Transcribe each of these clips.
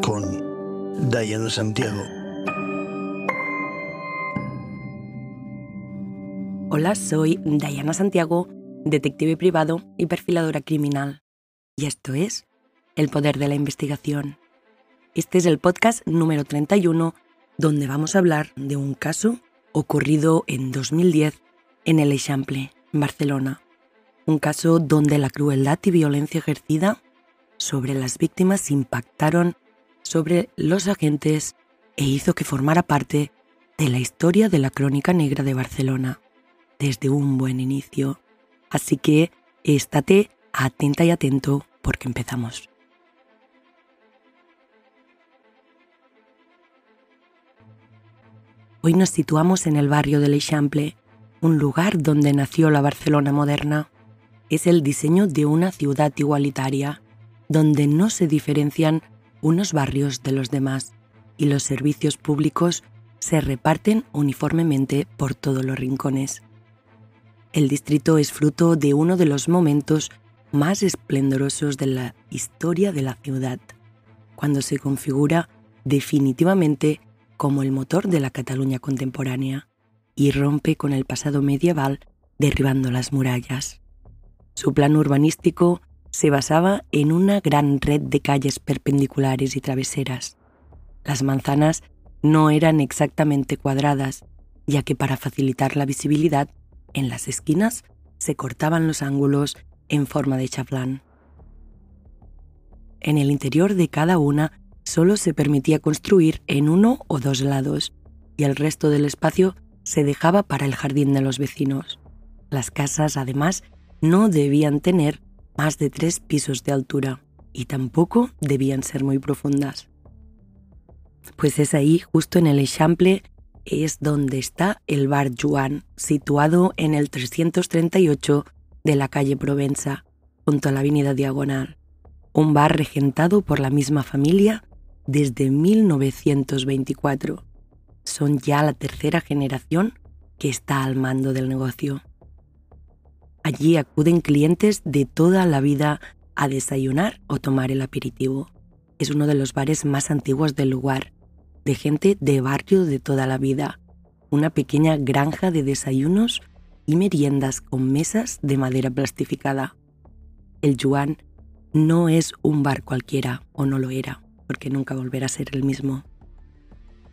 Con Diana Santiago. Hola, soy Diana Santiago, detective privado y perfiladora criminal. Y esto es El Poder de la Investigación. Este es el podcast número 31 donde vamos a hablar de un caso ocurrido en 2010 en el Eixample, Barcelona un caso donde la crueldad y violencia ejercida sobre las víctimas impactaron sobre los agentes e hizo que formara parte de la historia de la crónica negra de Barcelona desde un buen inicio. Así que estate atenta y atento porque empezamos. Hoy nos situamos en el barrio del Eixample, un lugar donde nació la Barcelona moderna es el diseño de una ciudad igualitaria, donde no se diferencian unos barrios de los demás y los servicios públicos se reparten uniformemente por todos los rincones. El distrito es fruto de uno de los momentos más esplendorosos de la historia de la ciudad, cuando se configura definitivamente como el motor de la Cataluña contemporánea y rompe con el pasado medieval derribando las murallas. Su plan urbanístico se basaba en una gran red de calles perpendiculares y traveseras. Las manzanas no eran exactamente cuadradas, ya que para facilitar la visibilidad, en las esquinas se cortaban los ángulos en forma de chaflán. En el interior de cada una solo se permitía construir en uno o dos lados, y el resto del espacio se dejaba para el jardín de los vecinos. Las casas, además, no debían tener más de tres pisos de altura y tampoco debían ser muy profundas. Pues es ahí, justo en el Eixample, es donde está el bar Juan, situado en el 338 de la calle Provenza, junto a la avenida Diagonal. Un bar regentado por la misma familia desde 1924. Son ya la tercera generación que está al mando del negocio. Allí acuden clientes de toda la vida a desayunar o tomar el aperitivo. Es uno de los bares más antiguos del lugar, de gente de barrio de toda la vida. Una pequeña granja de desayunos y meriendas con mesas de madera plastificada. El Yuan no es un bar cualquiera, o no lo era, porque nunca volverá a ser el mismo.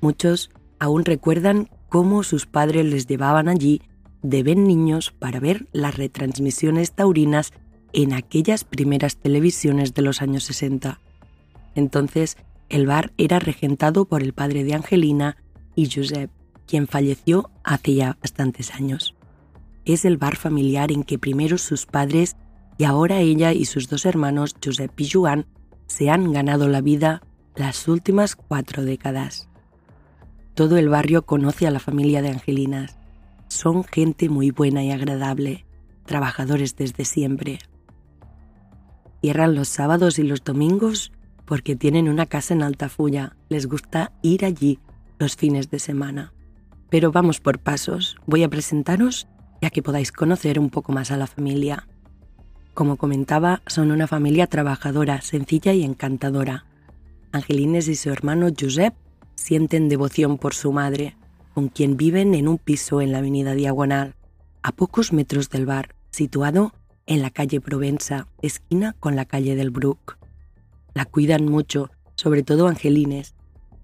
Muchos aún recuerdan cómo sus padres les llevaban allí deben niños para ver las retransmisiones taurinas en aquellas primeras televisiones de los años 60. Entonces, el bar era regentado por el padre de Angelina y Josep, quien falleció hace ya bastantes años. Es el bar familiar en que primero sus padres y ahora ella y sus dos hermanos, Josep y Joan, se han ganado la vida las últimas cuatro décadas. Todo el barrio conoce a la familia de Angelinas son gente muy buena y agradable, trabajadores desde siempre. Cierran los sábados y los domingos porque tienen una casa en Altafulla, les gusta ir allí los fines de semana. Pero vamos por pasos, voy a presentaros ya que podáis conocer un poco más a la familia. Como comentaba, son una familia trabajadora, sencilla y encantadora. Angelines y su hermano Josep sienten devoción por su madre, con quien viven en un piso en la avenida Diagonal, a pocos metros del bar, situado en la calle Provenza, esquina con la calle del Brook. La cuidan mucho, sobre todo Angelines,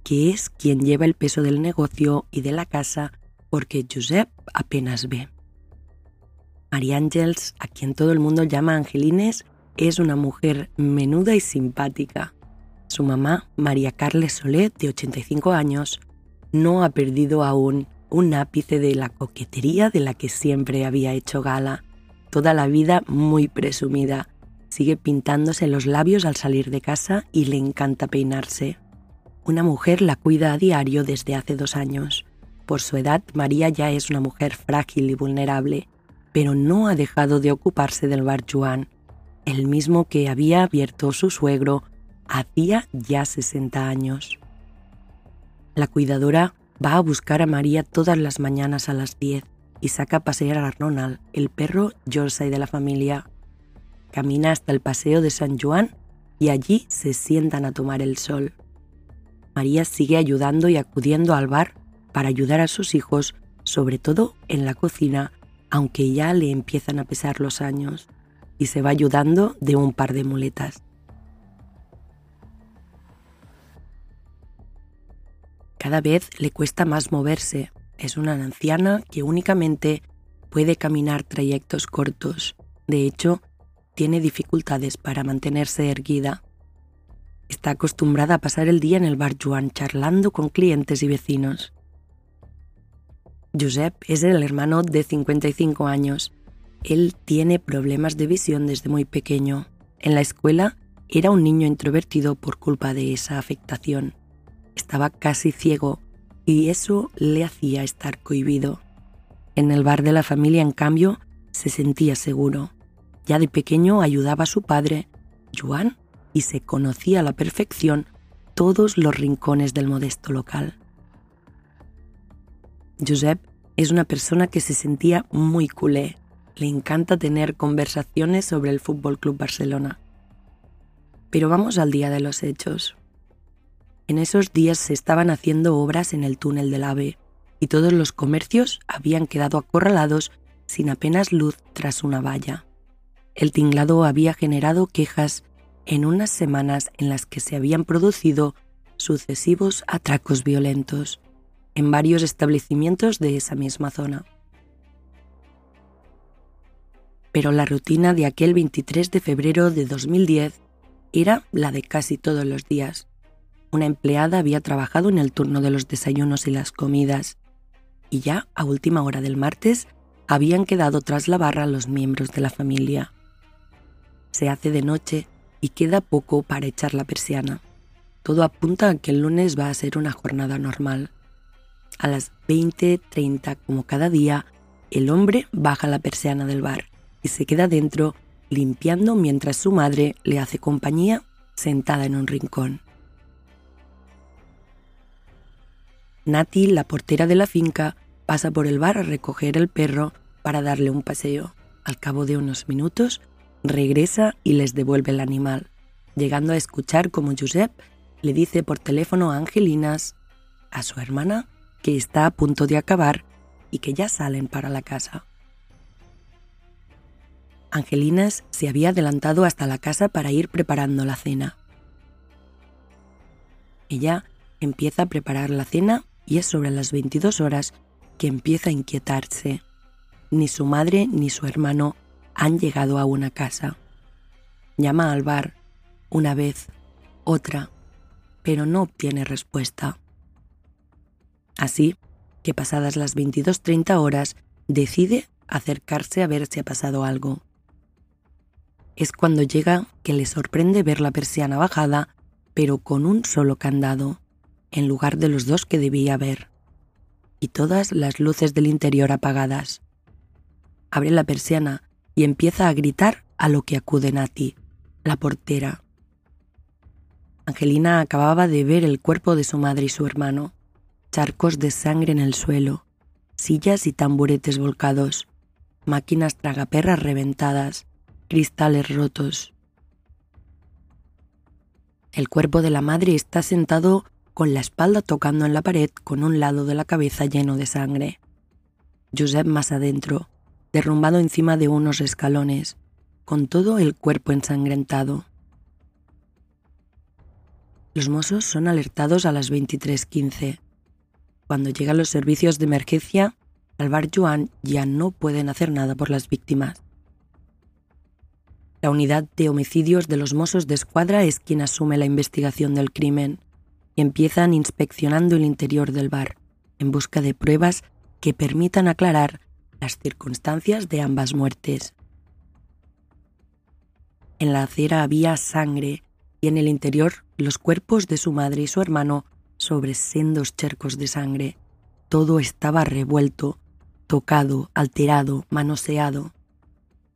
que es quien lleva el peso del negocio y de la casa porque Josep apenas ve. María Ángels, a quien todo el mundo llama Angelines, es una mujer menuda y simpática. Su mamá, María Carles Solet, de 85 años, no ha perdido aún un ápice de la coquetería de la que siempre había hecho gala. Toda la vida muy presumida. Sigue pintándose los labios al salir de casa y le encanta peinarse. Una mujer la cuida a diario desde hace dos años. Por su edad, María ya es una mujer frágil y vulnerable, pero no ha dejado de ocuparse del bar Juan, el mismo que había abierto su suegro hacía ya 60 años. La cuidadora va a buscar a María todas las mañanas a las 10 y saca a pasear a Ronald, el perro Yorkshire de la familia. camina hasta el Paseo de San Juan y allí se sientan a tomar el sol. María sigue ayudando y acudiendo al bar para ayudar a sus hijos, sobre todo en la cocina, aunque ya le empiezan a pesar los años, y se va ayudando de un par de muletas. Cada vez le cuesta más moverse. Es una anciana que únicamente puede caminar trayectos cortos. De hecho, tiene dificultades para mantenerse erguida. Está acostumbrada a pasar el día en el bar Juan charlando con clientes y vecinos. Josep es el hermano de 55 años. Él tiene problemas de visión desde muy pequeño. En la escuela era un niño introvertido por culpa de esa afectación. Estaba casi ciego y eso le hacía estar cohibido. En el bar de la familia, en cambio, se sentía seguro. Ya de pequeño ayudaba a su padre, Juan, y se conocía a la perfección todos los rincones del modesto local. Josep es una persona que se sentía muy culé. Le encanta tener conversaciones sobre el Fútbol Club Barcelona. Pero vamos al día de los hechos. En esos días se estaban haciendo obras en el túnel del AVE y todos los comercios habían quedado acorralados sin apenas luz tras una valla. El tinglado había generado quejas en unas semanas en las que se habían producido sucesivos atracos violentos en varios establecimientos de esa misma zona. Pero la rutina de aquel 23 de febrero de 2010 era la de casi todos los días. Una empleada había trabajado en el turno de los desayunos y las comidas, y ya a última hora del martes habían quedado tras la barra los miembros de la familia. Se hace de noche y queda poco para echar la persiana. Todo apunta a que el lunes va a ser una jornada normal. A las 20.30, como cada día, el hombre baja la persiana del bar y se queda dentro limpiando mientras su madre le hace compañía sentada en un rincón. Nati, la portera de la finca, pasa por el bar a recoger el perro para darle un paseo. Al cabo de unos minutos, regresa y les devuelve el animal, llegando a escuchar como Josep le dice por teléfono a Angelinas, a su hermana, que está a punto de acabar y que ya salen para la casa. Angelinas se había adelantado hasta la casa para ir preparando la cena. Ella empieza a preparar la cena y es sobre las 22 horas que empieza a inquietarse. Ni su madre ni su hermano han llegado a una casa. Llama al bar una vez, otra, pero no obtiene respuesta. Así que pasadas las 22.30 horas decide acercarse a ver si ha pasado algo. Es cuando llega que le sorprende ver la persiana bajada, pero con un solo candado en lugar de los dos que debía haber, y todas las luces del interior apagadas. Abre la persiana y empieza a gritar a lo que acude Nati, la portera. Angelina acababa de ver el cuerpo de su madre y su hermano, charcos de sangre en el suelo, sillas y tamburetes volcados, máquinas tragaperras reventadas, cristales rotos. El cuerpo de la madre está sentado con la espalda tocando en la pared con un lado de la cabeza lleno de sangre. Josep más adentro, derrumbado encima de unos escalones, con todo el cuerpo ensangrentado. Los mozos son alertados a las 23.15. Cuando llegan los servicios de emergencia, al bar Joan ya no pueden hacer nada por las víctimas. La unidad de homicidios de los Mossos de Escuadra es quien asume la investigación del crimen y empiezan inspeccionando el interior del bar en busca de pruebas que permitan aclarar las circunstancias de ambas muertes. En la acera había sangre y en el interior los cuerpos de su madre y su hermano sobre sendos charcos de sangre. Todo estaba revuelto, tocado, alterado, manoseado.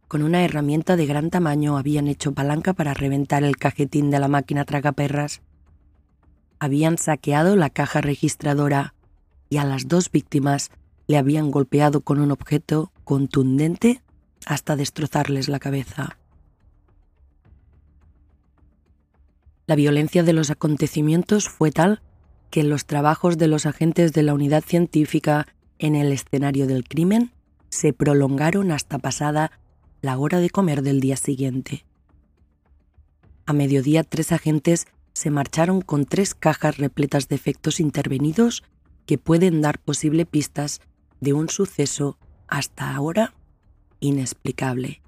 Con una herramienta de gran tamaño habían hecho palanca para reventar el cajetín de la máquina tragaperras habían saqueado la caja registradora y a las dos víctimas le habían golpeado con un objeto contundente hasta destrozarles la cabeza. La violencia de los acontecimientos fue tal que los trabajos de los agentes de la unidad científica en el escenario del crimen se prolongaron hasta pasada la hora de comer del día siguiente. A mediodía tres agentes se marcharon con tres cajas repletas de efectos intervenidos que pueden dar posible pistas de un suceso hasta ahora inexplicable.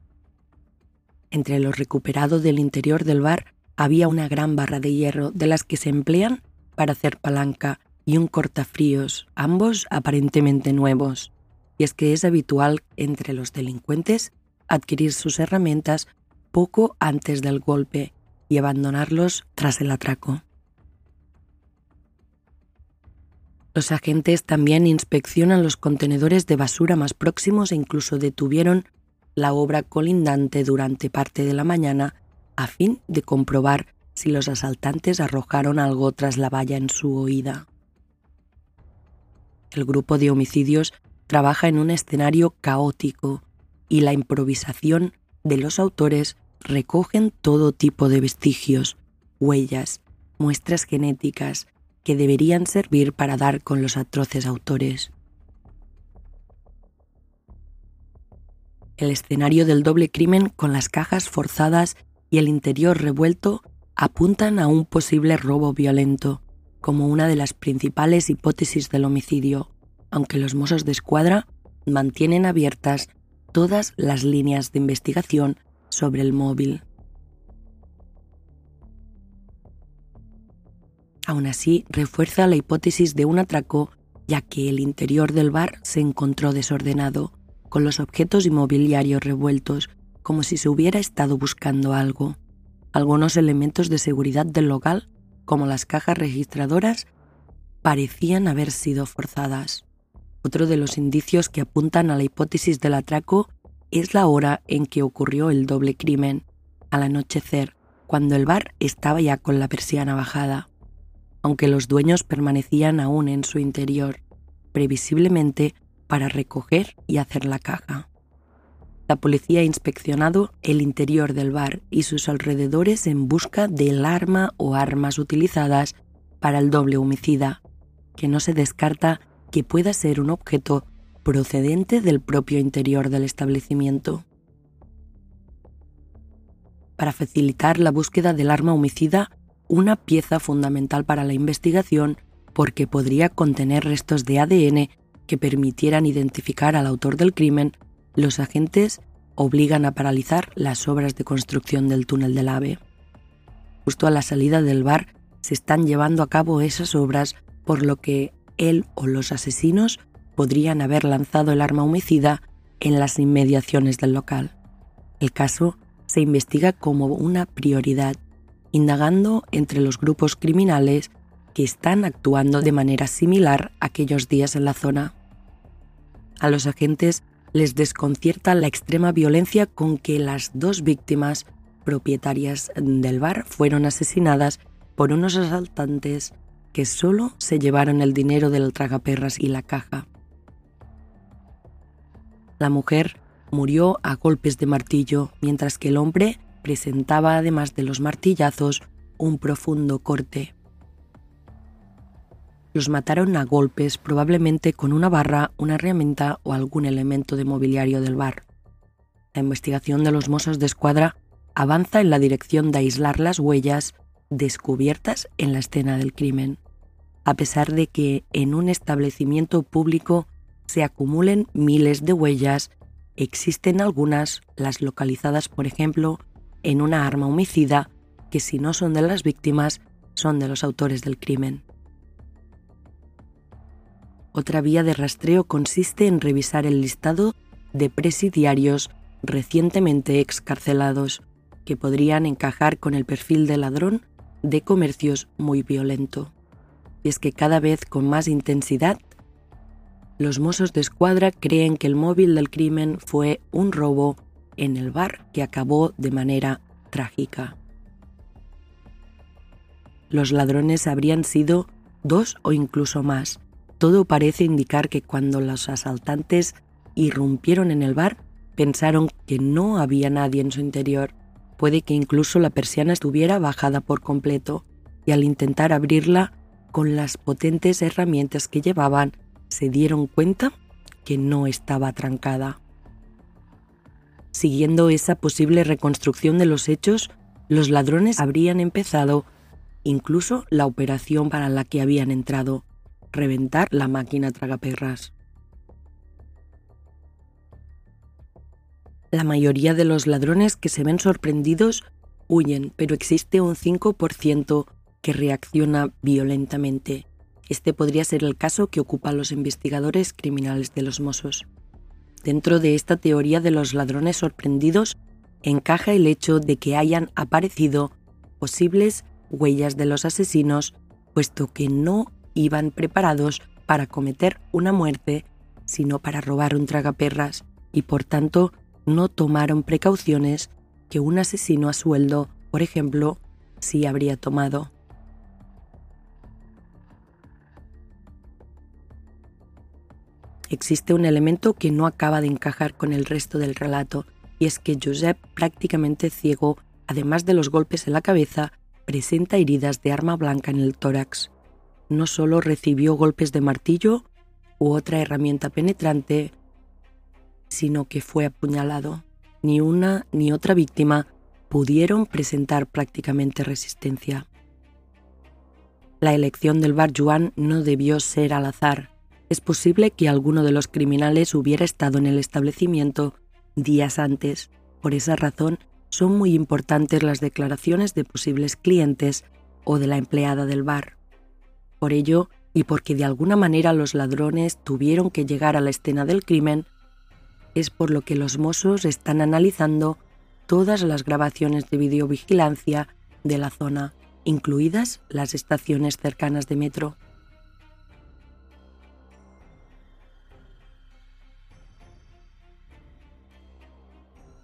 Entre lo recuperado del interior del bar había una gran barra de hierro de las que se emplean para hacer palanca y un cortafríos, ambos aparentemente nuevos. Y es que es habitual entre los delincuentes adquirir sus herramientas poco antes del golpe y abandonarlos tras el atraco. Los agentes también inspeccionan los contenedores de basura más próximos e incluso detuvieron la obra colindante durante parte de la mañana a fin de comprobar si los asaltantes arrojaron algo tras la valla en su oída. El grupo de homicidios trabaja en un escenario caótico y la improvisación de los autores recogen todo tipo de vestigios, huellas, muestras genéticas que deberían servir para dar con los atroces autores. El escenario del doble crimen con las cajas forzadas y el interior revuelto apuntan a un posible robo violento como una de las principales hipótesis del homicidio, aunque los mozos de escuadra mantienen abiertas todas las líneas de investigación sobre el móvil. Aún así, refuerza la hipótesis de un atraco, ya que el interior del bar se encontró desordenado, con los objetos inmobiliarios revueltos, como si se hubiera estado buscando algo. Algunos elementos de seguridad del local, como las cajas registradoras, parecían haber sido forzadas. Otro de los indicios que apuntan a la hipótesis del atraco es la hora en que ocurrió el doble crimen, al anochecer, cuando el bar estaba ya con la persiana bajada, aunque los dueños permanecían aún en su interior, previsiblemente para recoger y hacer la caja. La policía ha inspeccionado el interior del bar y sus alrededores en busca del arma o armas utilizadas para el doble homicida, que no se descarta que pueda ser un objeto procedente del propio interior del establecimiento. Para facilitar la búsqueda del arma homicida, una pieza fundamental para la investigación porque podría contener restos de ADN que permitieran identificar al autor del crimen, los agentes obligan a paralizar las obras de construcción del túnel del AVE. Justo a la salida del bar se están llevando a cabo esas obras, por lo que él o los asesinos podrían haber lanzado el arma homicida en las inmediaciones del local. El caso se investiga como una prioridad, indagando entre los grupos criminales que están actuando de manera similar aquellos días en la zona. A los agentes les desconcierta la extrema violencia con que las dos víctimas propietarias del bar fueron asesinadas por unos asaltantes que solo se llevaron el dinero del tragaperras y la caja. La mujer murió a golpes de martillo, mientras que el hombre presentaba, además de los martillazos, un profundo corte. Los mataron a golpes, probablemente con una barra, una herramienta o algún elemento de mobiliario del bar. La investigación de los mozos de escuadra avanza en la dirección de aislar las huellas descubiertas en la escena del crimen, a pesar de que en un establecimiento público se acumulen miles de huellas, existen algunas, las localizadas por ejemplo en una arma homicida, que si no son de las víctimas, son de los autores del crimen. Otra vía de rastreo consiste en revisar el listado de presidiarios recientemente excarcelados, que podrían encajar con el perfil de ladrón de comercios muy violento. Y es que cada vez con más intensidad los mozos de escuadra creen que el móvil del crimen fue un robo en el bar que acabó de manera trágica. Los ladrones habrían sido dos o incluso más. Todo parece indicar que cuando los asaltantes irrumpieron en el bar, pensaron que no había nadie en su interior Puede que incluso la persiana estuviera bajada por completo y al intentar abrirla con las potentes herramientas que llevaban, se dieron cuenta que no estaba trancada. Siguiendo esa posible reconstrucción de los hechos, los ladrones habrían empezado incluso la operación para la que habían entrado, reventar la máquina tragaperras. La mayoría de los ladrones que se ven sorprendidos huyen, pero existe un 5% que reacciona violentamente. Este podría ser el caso que ocupan los investigadores criminales de los Mossos. Dentro de esta teoría de los ladrones sorprendidos encaja el hecho de que hayan aparecido posibles huellas de los asesinos, puesto que no iban preparados para cometer una muerte, sino para robar un tragaperras, y por tanto no tomaron precauciones que un asesino a sueldo, por ejemplo, sí habría tomado. Existe un elemento que no acaba de encajar con el resto del relato, y es que Josep, prácticamente ciego, además de los golpes en la cabeza, presenta heridas de arma blanca en el tórax. No solo recibió golpes de martillo u otra herramienta penetrante, sino que fue apuñalado. Ni una ni otra víctima pudieron presentar prácticamente resistencia. La elección del bar Juan no debió ser al azar. Es posible que alguno de los criminales hubiera estado en el establecimiento días antes. Por esa razón, son muy importantes las declaraciones de posibles clientes o de la empleada del bar. Por ello, y porque de alguna manera los ladrones tuvieron que llegar a la escena del crimen, es por lo que los mozos están analizando todas las grabaciones de videovigilancia de la zona, incluidas las estaciones cercanas de metro.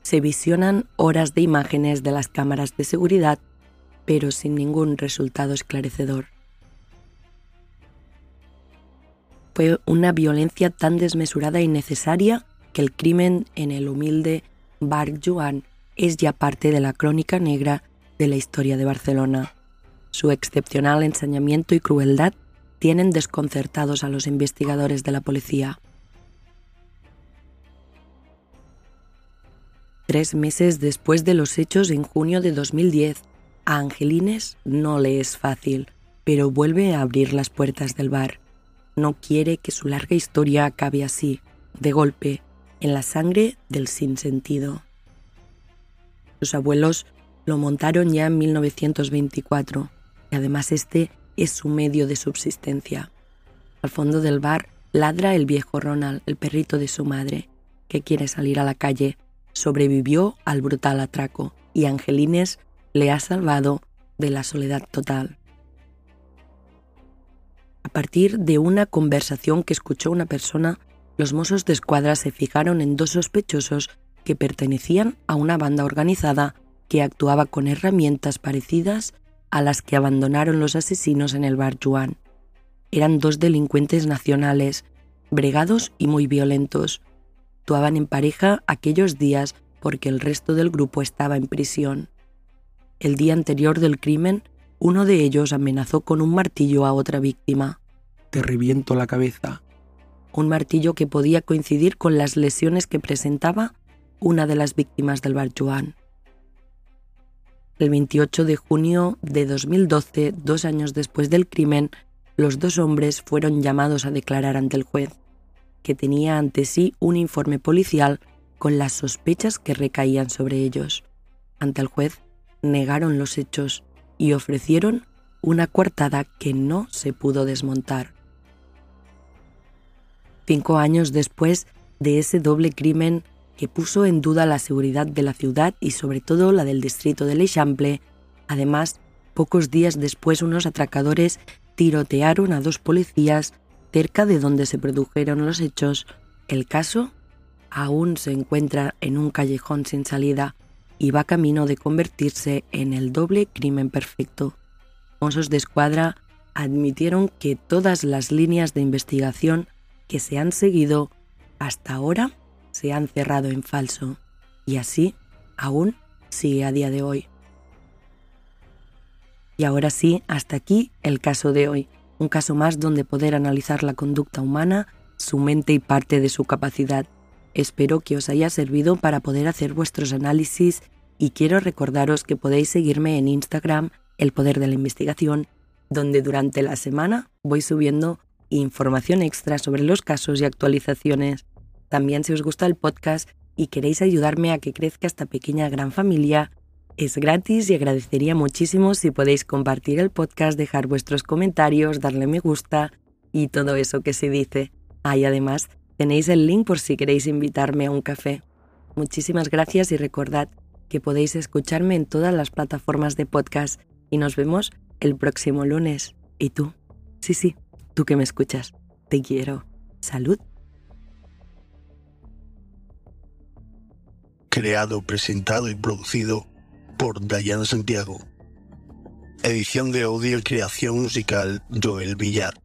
Se visionan horas de imágenes de las cámaras de seguridad, pero sin ningún resultado esclarecedor. Fue una violencia tan desmesurada y necesaria que el crimen en el humilde Bar Joan es ya parte de la crónica negra de la historia de Barcelona. Su excepcional ensañamiento y crueldad tienen desconcertados a los investigadores de la policía. Tres meses después de los hechos en junio de 2010, a Angelines no le es fácil, pero vuelve a abrir las puertas del bar. No quiere que su larga historia acabe así, de golpe, en la sangre del sinsentido. Sus abuelos lo montaron ya en 1924 y además este es su medio de subsistencia. Al fondo del bar ladra el viejo Ronald, el perrito de su madre, que quiere salir a la calle. Sobrevivió al brutal atraco y Angelines le ha salvado de la soledad total. A partir de una conversación que escuchó una persona los mozos de escuadra se fijaron en dos sospechosos que pertenecían a una banda organizada que actuaba con herramientas parecidas a las que abandonaron los asesinos en el bar Juan. Eran dos delincuentes nacionales, bregados y muy violentos. Actuaban en pareja aquellos días porque el resto del grupo estaba en prisión. El día anterior del crimen, uno de ellos amenazó con un martillo a otra víctima. Te reviento la cabeza, un martillo que podía coincidir con las lesiones que presentaba una de las víctimas del bar Joan. El 28 de junio de 2012, dos años después del crimen, los dos hombres fueron llamados a declarar ante el juez, que tenía ante sí un informe policial con las sospechas que recaían sobre ellos. Ante el juez negaron los hechos y ofrecieron una coartada que no se pudo desmontar cinco años después de ese doble crimen que puso en duda la seguridad de la ciudad y sobre todo la del distrito de L'Eixample. Además, pocos días después unos atracadores tirotearon a dos policías cerca de donde se produjeron los hechos. El caso aún se encuentra en un callejón sin salida y va camino de convertirse en el doble crimen perfecto. Mossos de escuadra admitieron que todas las líneas de investigación que se han seguido hasta ahora se han cerrado en falso y así aún sigue a día de hoy. Y ahora sí, hasta aquí el caso de hoy, un caso más donde poder analizar la conducta humana, su mente y parte de su capacidad. Espero que os haya servido para poder hacer vuestros análisis y quiero recordaros que podéis seguirme en Instagram, El Poder de la Investigación, donde durante la semana voy subiendo información extra sobre los casos y actualizaciones. También si os gusta el podcast y queréis ayudarme a que crezca esta pequeña gran familia, es gratis y agradecería muchísimo si podéis compartir el podcast, dejar vuestros comentarios, darle me gusta y todo eso que se dice. Ahí además tenéis el link por si queréis invitarme a un café. Muchísimas gracias y recordad que podéis escucharme en todas las plataformas de podcast y nos vemos el próximo lunes. ¿Y tú? Sí, sí, tú que me escuchas. Te quiero. Salud. Creado, presentado y producido por Dayana Santiago. Edición de audio y creación musical Joel Villar.